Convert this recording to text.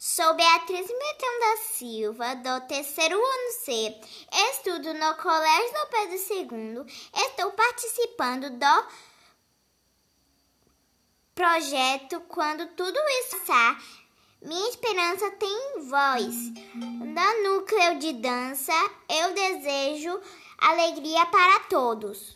Sou Beatriz Metão da Silva, do terceiro ano C. Estudo no Colégio do Pedro II. Estou participando do projeto Quando Tudo Isso Minha esperança tem voz. No núcleo de dança, eu desejo alegria para todos.